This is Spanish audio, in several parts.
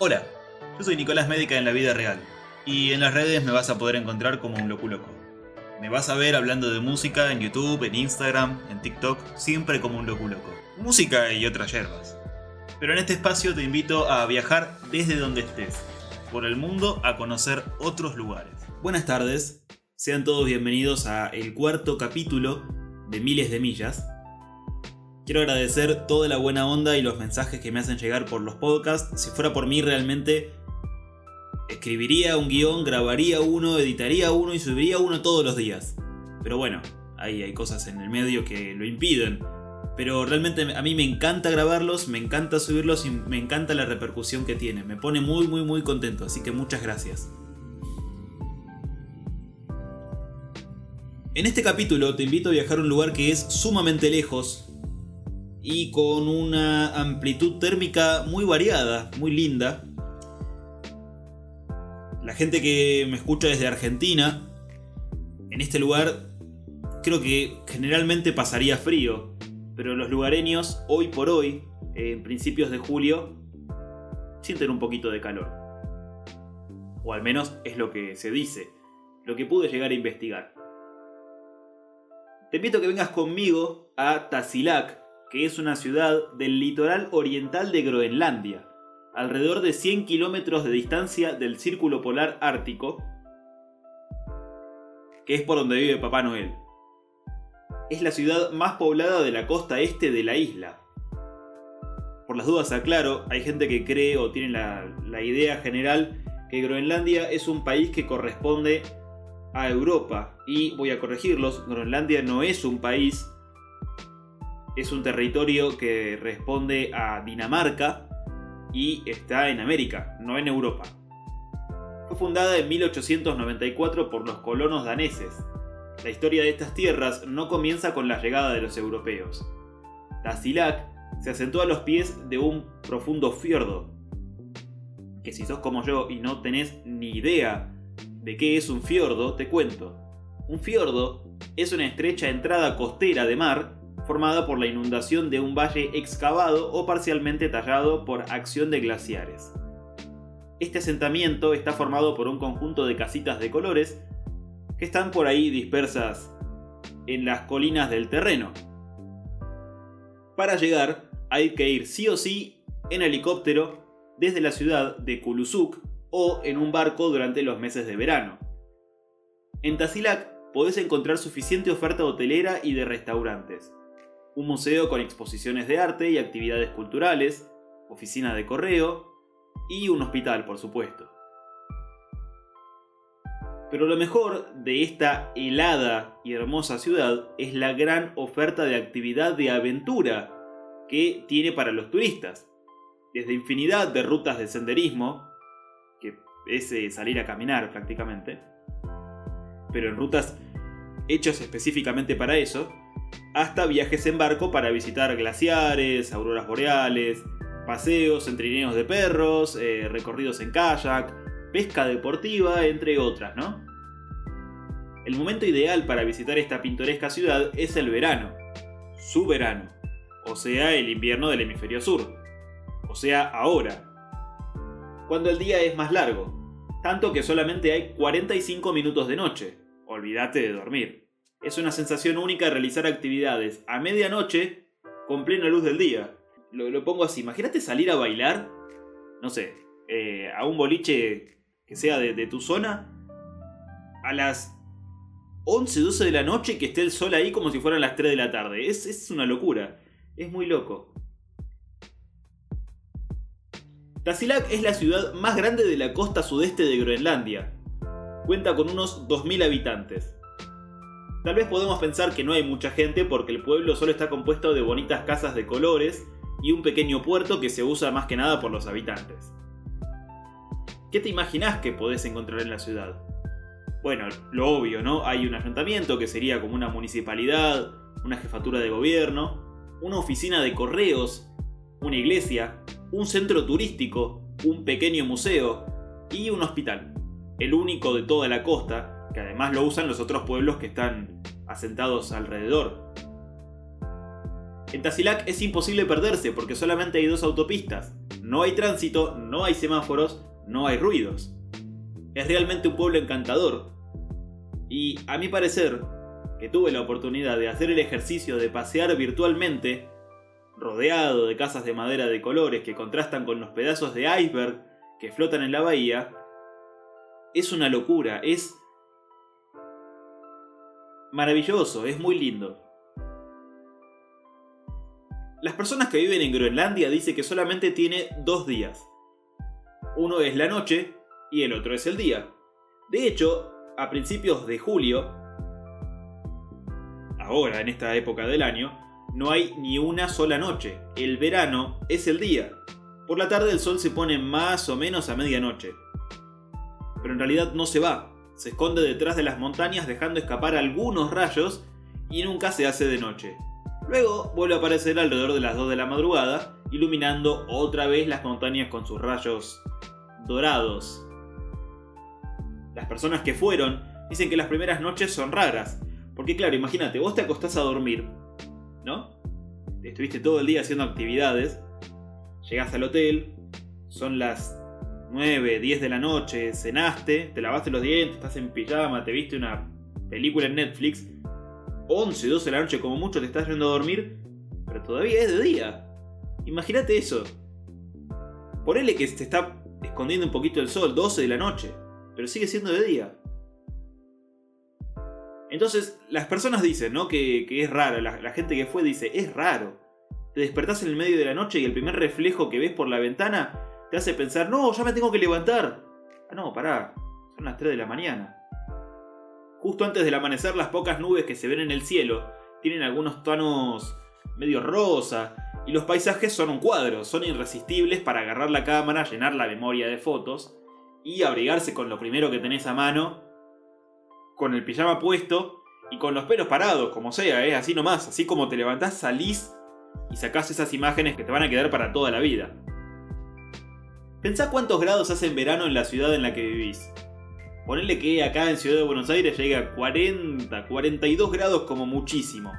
Hola, yo soy Nicolás Médica en la vida real y en las redes me vas a poder encontrar como un loco loco. Me vas a ver hablando de música en YouTube, en Instagram, en TikTok, siempre como un loco loco. Música y otras yerbas. Pero en este espacio te invito a viajar desde donde estés, por el mundo a conocer otros lugares. Buenas tardes, sean todos bienvenidos a el cuarto capítulo de Miles de Millas. Quiero agradecer toda la buena onda y los mensajes que me hacen llegar por los podcasts. Si fuera por mí realmente escribiría un guion, grabaría uno, editaría uno y subiría uno todos los días. Pero bueno, ahí hay cosas en el medio que lo impiden. Pero realmente a mí me encanta grabarlos, me encanta subirlos y me encanta la repercusión que tiene. Me pone muy muy muy contento, así que muchas gracias. En este capítulo te invito a viajar a un lugar que es sumamente lejos y con una amplitud térmica muy variada, muy linda. La gente que me escucha desde Argentina, en este lugar creo que generalmente pasaría frío, pero los lugareños hoy por hoy, en principios de julio, sienten un poquito de calor. O al menos es lo que se dice, lo que pude llegar a investigar. Te invito a que vengas conmigo a Tasilac, que es una ciudad del litoral oriental de Groenlandia, alrededor de 100 kilómetros de distancia del Círculo Polar Ártico, que es por donde vive Papá Noel. Es la ciudad más poblada de la costa este de la isla. Por las dudas aclaro, hay gente que cree o tiene la, la idea general que Groenlandia es un país que corresponde a Europa. Y voy a corregirlos, Groenlandia no es un país, es un territorio que responde a Dinamarca y está en América, no en Europa. Fue fundada en 1894 por los colonos daneses. La historia de estas tierras no comienza con la llegada de los europeos. Tasilac se asentó a los pies de un profundo fiordo, que si sos como yo y no tenés ni idea de qué es un fiordo, te cuento. Un fiordo es una estrecha entrada costera de mar formada por la inundación de un valle excavado o parcialmente tallado por acción de glaciares. Este asentamiento está formado por un conjunto de casitas de colores que están por ahí dispersas en las colinas del terreno. Para llegar hay que ir sí o sí en helicóptero desde la ciudad de Kulusuk o en un barco durante los meses de verano. En Tasilac podés encontrar suficiente oferta hotelera y de restaurantes, un museo con exposiciones de arte y actividades culturales, oficina de correo y un hospital, por supuesto. Pero lo mejor de esta helada y hermosa ciudad es la gran oferta de actividad de aventura que tiene para los turistas. Desde infinidad de rutas de senderismo, es eh, salir a caminar prácticamente, pero en rutas hechas específicamente para eso, hasta viajes en barco para visitar glaciares, auroras boreales, paseos en trineos de perros, eh, recorridos en kayak, pesca deportiva, entre otras, ¿no? El momento ideal para visitar esta pintoresca ciudad es el verano, su verano, o sea, el invierno del hemisferio sur, o sea, ahora, cuando el día es más largo, tanto que solamente hay 45 minutos de noche. Olvídate de dormir. Es una sensación única realizar actividades a medianoche con plena luz del día. Lo, pongo así, imagínate salir a bailar, no sé, eh, a un boliche que sea de, tu zona, a las 11, 12 de la noche y que esté el sol ahí como si fueran las 3 de la tarde. Es, es una locura. Es muy loco. Tasilac es la ciudad más grande de la costa sudeste de Groenlandia. Cuenta con unos 2.000 habitantes. Tal vez podemos pensar que no hay mucha gente porque el pueblo solo está compuesto de bonitas casas de colores y un pequeño puerto que se usa más que nada por los habitantes. ¿Qué te imaginas que podés encontrar en la ciudad? Bueno, lo obvio, ¿no? Hay un ayuntamiento que sería como una municipalidad, una jefatura de gobierno, una oficina de correos, una iglesia, un centro turístico, un pequeño museo y un hospital, el único de toda la costa, que además lo usan los otros pueblos que están asentados alrededor. En Tasilac es imposible perderse porque solamente hay dos autopistas, no hay tránsito, no hay semáforos, no hay ruidos. Es realmente un pueblo encantador. Y a mi parecer, que tuve la oportunidad de hacer el ejercicio de pasear virtualmente, rodeado de casas de madera de colores que contrastan con los pedazos de iceberg que flotan en la bahía, es una locura, es maravilloso, es muy lindo. Las personas que viven en Groenlandia dicen que solamente tiene dos días. Uno es la noche y el otro es el día. De hecho, a principios de julio, ahora en esta época del año, no hay ni una sola noche. El verano es el día. Por la tarde el sol se pone más o menos a medianoche. Pero en realidad no se va. Se esconde detrás de las montañas dejando escapar algunos rayos y nunca se hace de noche. Luego vuelve a aparecer alrededor de las 2 de la madrugada, iluminando otra vez las montañas con sus rayos dorados. Las personas que fueron dicen que las primeras noches son raras. Porque claro, imagínate, vos te acostás a dormir, ¿no? Estuviste todo el día haciendo actividades, llegás al hotel, son las 9, 10 de la noche, cenaste, te lavaste los dientes, estás en pijama, te viste una película en Netflix 11, 12 de la noche como mucho te estás yendo a dormir, pero todavía es de día. Imagínate eso. Ponele que se está escondiendo un poquito el sol, 12 de la noche, pero sigue siendo de día. Entonces, las personas dicen, ¿no? Que, es raro, la, la, gente que fue dice, es raro. Te despertás en el medio de la noche y el primer reflejo que ves por la ventana te hace pensar, no, ya me tengo que levantar. Ah, no, pará, son las 3 de la mañana. Justo antes del amanecer, las pocas nubes que se ven en el cielo tienen algunos tonos medio rosa, y los paisajes son un cuadro, son irresistibles para agarrar la cámara, llenar la memoria de fotos y abrigarse con lo primero que tenés a mano, con el pijama puesto y con los pelos parados, como sea, ¿eh? así nomás, así como te levantás, salís y sacás esas imágenes que te van a quedar para toda la vida. Pensá cuántos grados hace en verano en la ciudad en la que vivís. Ponele que acá en Ciudad de Buenos Aires llega a 40, 42 grados como muchísimo.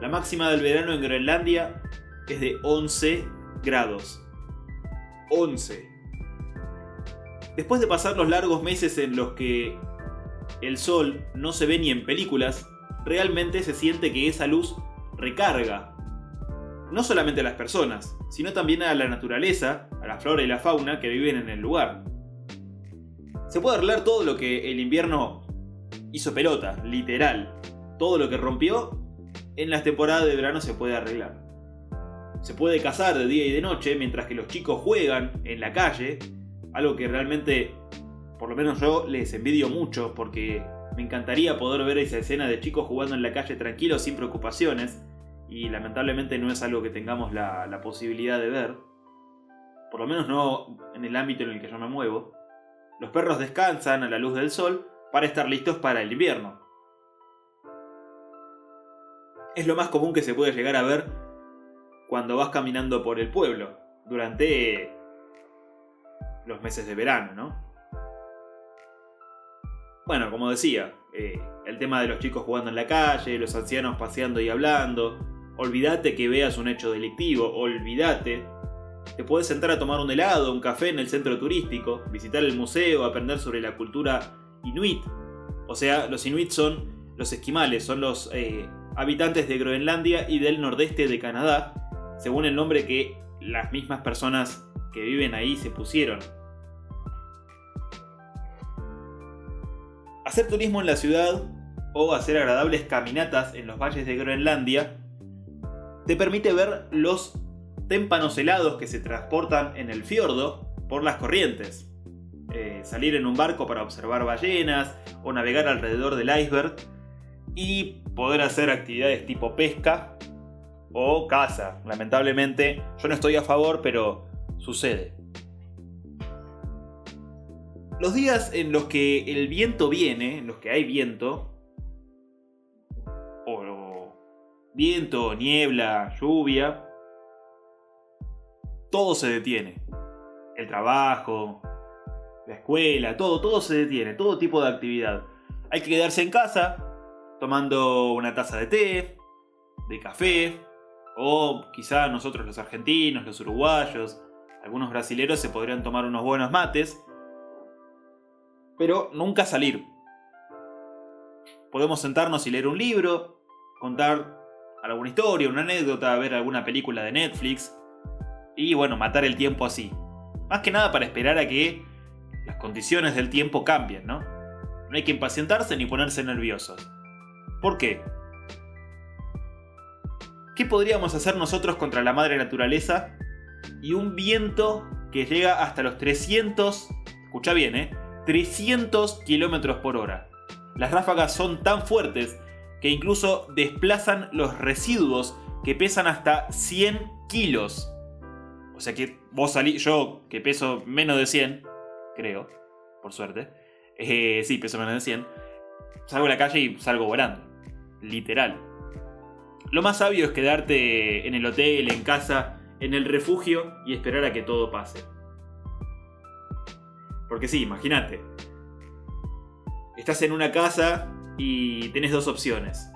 La máxima del verano en Groenlandia es de 11 grados. 11. Después de pasar los largos meses en los que el sol no se ve ni en películas, realmente se siente que esa luz recarga. No solamente a las personas, sino también a la naturaleza, a la flora y la fauna que viven en el lugar se puede arreglar todo lo que el invierno hizo pelota, literal. Todo lo que rompió, en las temporadas de verano se puede arreglar. Se puede cazar de día y de noche mientras que los chicos juegan en la calle, algo que realmente, por lo menos yo, les envidio mucho porque me encantaría poder ver esa escena de chicos jugando en la calle tranquilos sin preocupaciones y lamentablemente no es algo que tengamos la, posibilidad de ver. Por lo menos no en el ámbito en el que yo me muevo. Los perros descansan a la luz del sol para estar listos para el invierno. Es lo más común que se puede llegar a ver cuando vas caminando por el pueblo durante los meses de verano, ¿no? Bueno, como decía, eh, el tema de los chicos jugando en la calle, los ancianos paseando y hablando, olvídate que veas un hecho delictivo, olvídate te puedes sentar a tomar un helado, un café en el centro turístico, visitar el museo, aprender sobre la cultura inuit. O sea, los inuit son los esquimales, son los eh, habitantes de Groenlandia y del nordeste de Canadá, según el nombre que las mismas personas que viven ahí se pusieron. Hacer turismo en la ciudad o hacer agradables caminatas en los valles de Groenlandia te permite ver los témpanos helados que se transportan en el fiordo por las corrientes. Eh, salir en un barco para observar ballenas o navegar alrededor del iceberg y poder hacer actividades tipo pesca o caza. Lamentablemente yo no estoy a favor, pero sucede. Los días en los que el viento viene, en los que hay viento, o viento, niebla, lluvia, todo se detiene. El trabajo, la escuela, todo, todo se detiene, todo tipo de actividad. Hay que quedarse en casa tomando una taza de té, de café, o quizá nosotros los argentinos, los uruguayos, Algunos brasileros se podrían tomar unos buenos mates, pero nunca salir. Podemos sentarnos y leer un libro, contar alguna historia, una anécdota, ver alguna película de Netflix y bueno, matar el tiempo así. Más que nada para esperar a que las condiciones del tiempo cambien, ¿no? No hay que impacientarse ni ponerse nerviosos. ¿Por qué? ¿Qué podríamos hacer nosotros contra la madre naturaleza y un viento que llega hasta los 300, escucha bien, ¿eh? 300 kilómetros por hora? Las ráfagas son tan fuertes que incluso desplazan los residuos que pesan hasta 100 kilos. O sea que vos salís, yo que peso menos de 100, creo, por suerte, eh, sí, peso menos de 100, salgo a la calle y salgo volando. Literal. Lo más sabio es quedarte en el hotel, en casa, en el refugio y esperar a que todo pase. Porque sí, imagínate. Estás en una casa y tenés dos opciones.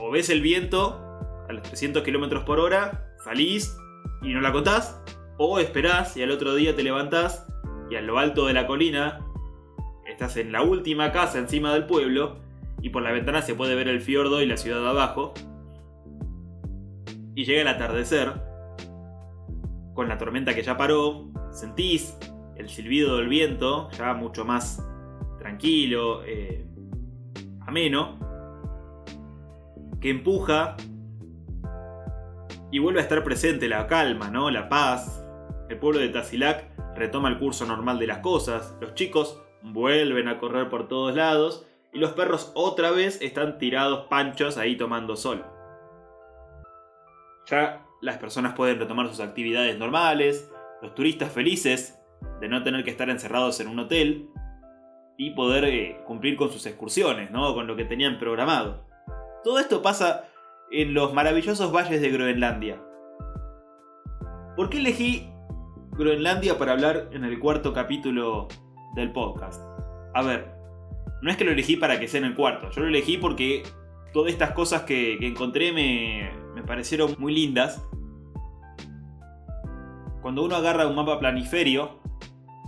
O ves el viento a los 300 km por hora, salís y no la contás. O esperás y al otro día te levantás y a lo alto de la colina estás en la última casa encima del pueblo y por la ventana se puede ver el fiordo y la ciudad de abajo. Y llega el atardecer, con la tormenta que ya paró, sentís el silbido del viento, ya mucho más tranquilo, eh, ameno, que empuja y vuelve a estar presente la calma, ¿no? La paz. El pueblo de Tasilac retoma el curso normal de las cosas, los chicos vuelven a correr por todos lados y los perros otra vez están tirados panchos ahí tomando sol. Ya las personas pueden retomar sus actividades normales, los turistas felices de no tener que estar encerrados en un hotel y poder eh, cumplir con sus excursiones, ¿no? con lo que tenían programado. Todo esto pasa en los maravillosos valles de Groenlandia. ¿Por qué elegí Groenlandia para hablar en el cuarto capítulo del podcast? A ver, no es que lo elegí para que sea en el cuarto, yo lo elegí porque todas estas cosas que, encontré me, me parecieron muy lindas. Cuando uno agarra un mapa planiferio,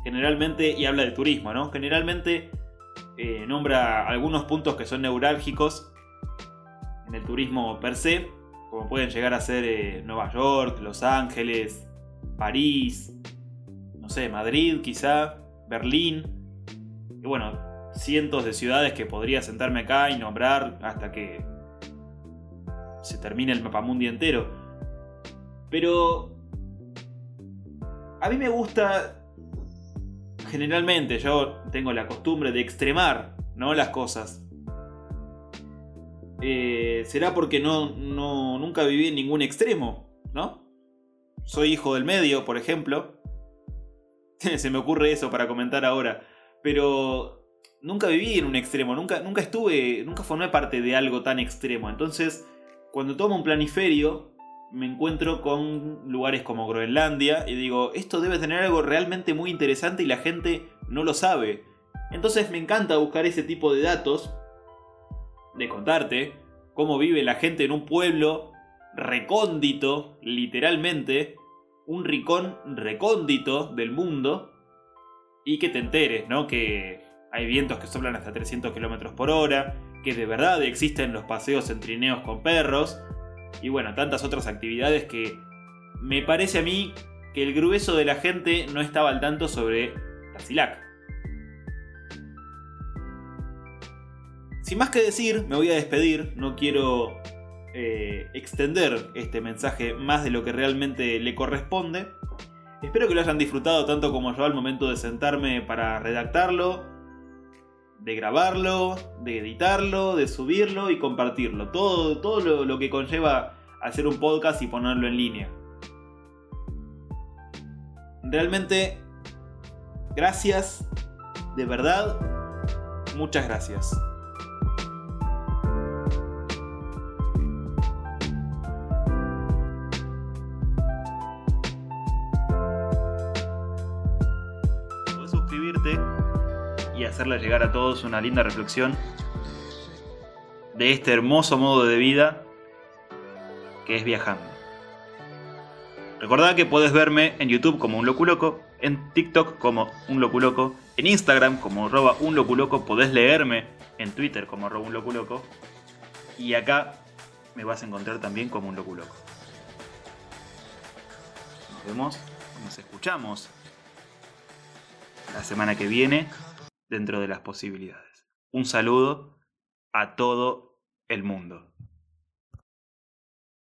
generalmente, y habla de turismo, ¿no? Generalmente eh, nombra algunos puntos que son neurálgicos en el turismo per se, como pueden llegar a ser eh, Nueva York, Los Ángeles, París, no sé, Madrid quizá, Berlín, y bueno, cientos de ciudades que podría sentarme acá y nombrar hasta que se termine el mapamundi entero. Pero a mí me gusta generalmente yo tengo la costumbre de extremar, ¿no? Las cosas. Eh, será porque no, no, nunca viví en ningún extremo, ¿no? Soy hijo del medio, por ejemplo. Se me ocurre eso para comentar ahora. Pero nunca viví en un extremo, nunca, nunca estuve, nunca formé parte de algo tan extremo. Entonces, cuando tomo un planiferio, me encuentro con lugares como Groenlandia y digo, esto debe tener algo realmente muy interesante y la gente no lo sabe. Entonces me encanta buscar ese tipo de datos, de contarte cómo vive la gente en un pueblo recóndito, literalmente, un ricón recóndito del mundo, y que te enteres, ¿no? Que hay vientos que soplan hasta 300 km por hora, que de verdad existen los paseos en trineos con perros, y bueno, tantas otras actividades que me parece a mí que el grueso de la gente no estaba al tanto sobre Tazilac. Sin más que decir, me voy a despedir, no quiero eh, extender este mensaje más de lo que realmente le corresponde. Espero que lo hayan disfrutado tanto como yo al momento de sentarme para redactarlo de grabarlo, de editarlo, de subirlo y compartirlo. Todo, todo lo, que conlleva hacer un podcast y ponerlo en línea. Realmente, gracias, de verdad, muchas gracias. Hacerle llegar a todos una linda reflexión de este hermoso modo de vida que es viajando. Recordá que podés verme en YouTube como un loculoco, en TikTok como un loculoco, en Instagram como arroba un loculoco, podés leerme en Twitter como arroba un loculoco, y acá me vas a encontrar también como un loculoco. Nos vemos, nos escuchamos la semana que viene dentro de las posibilidades. Un saludo a todo el mundo.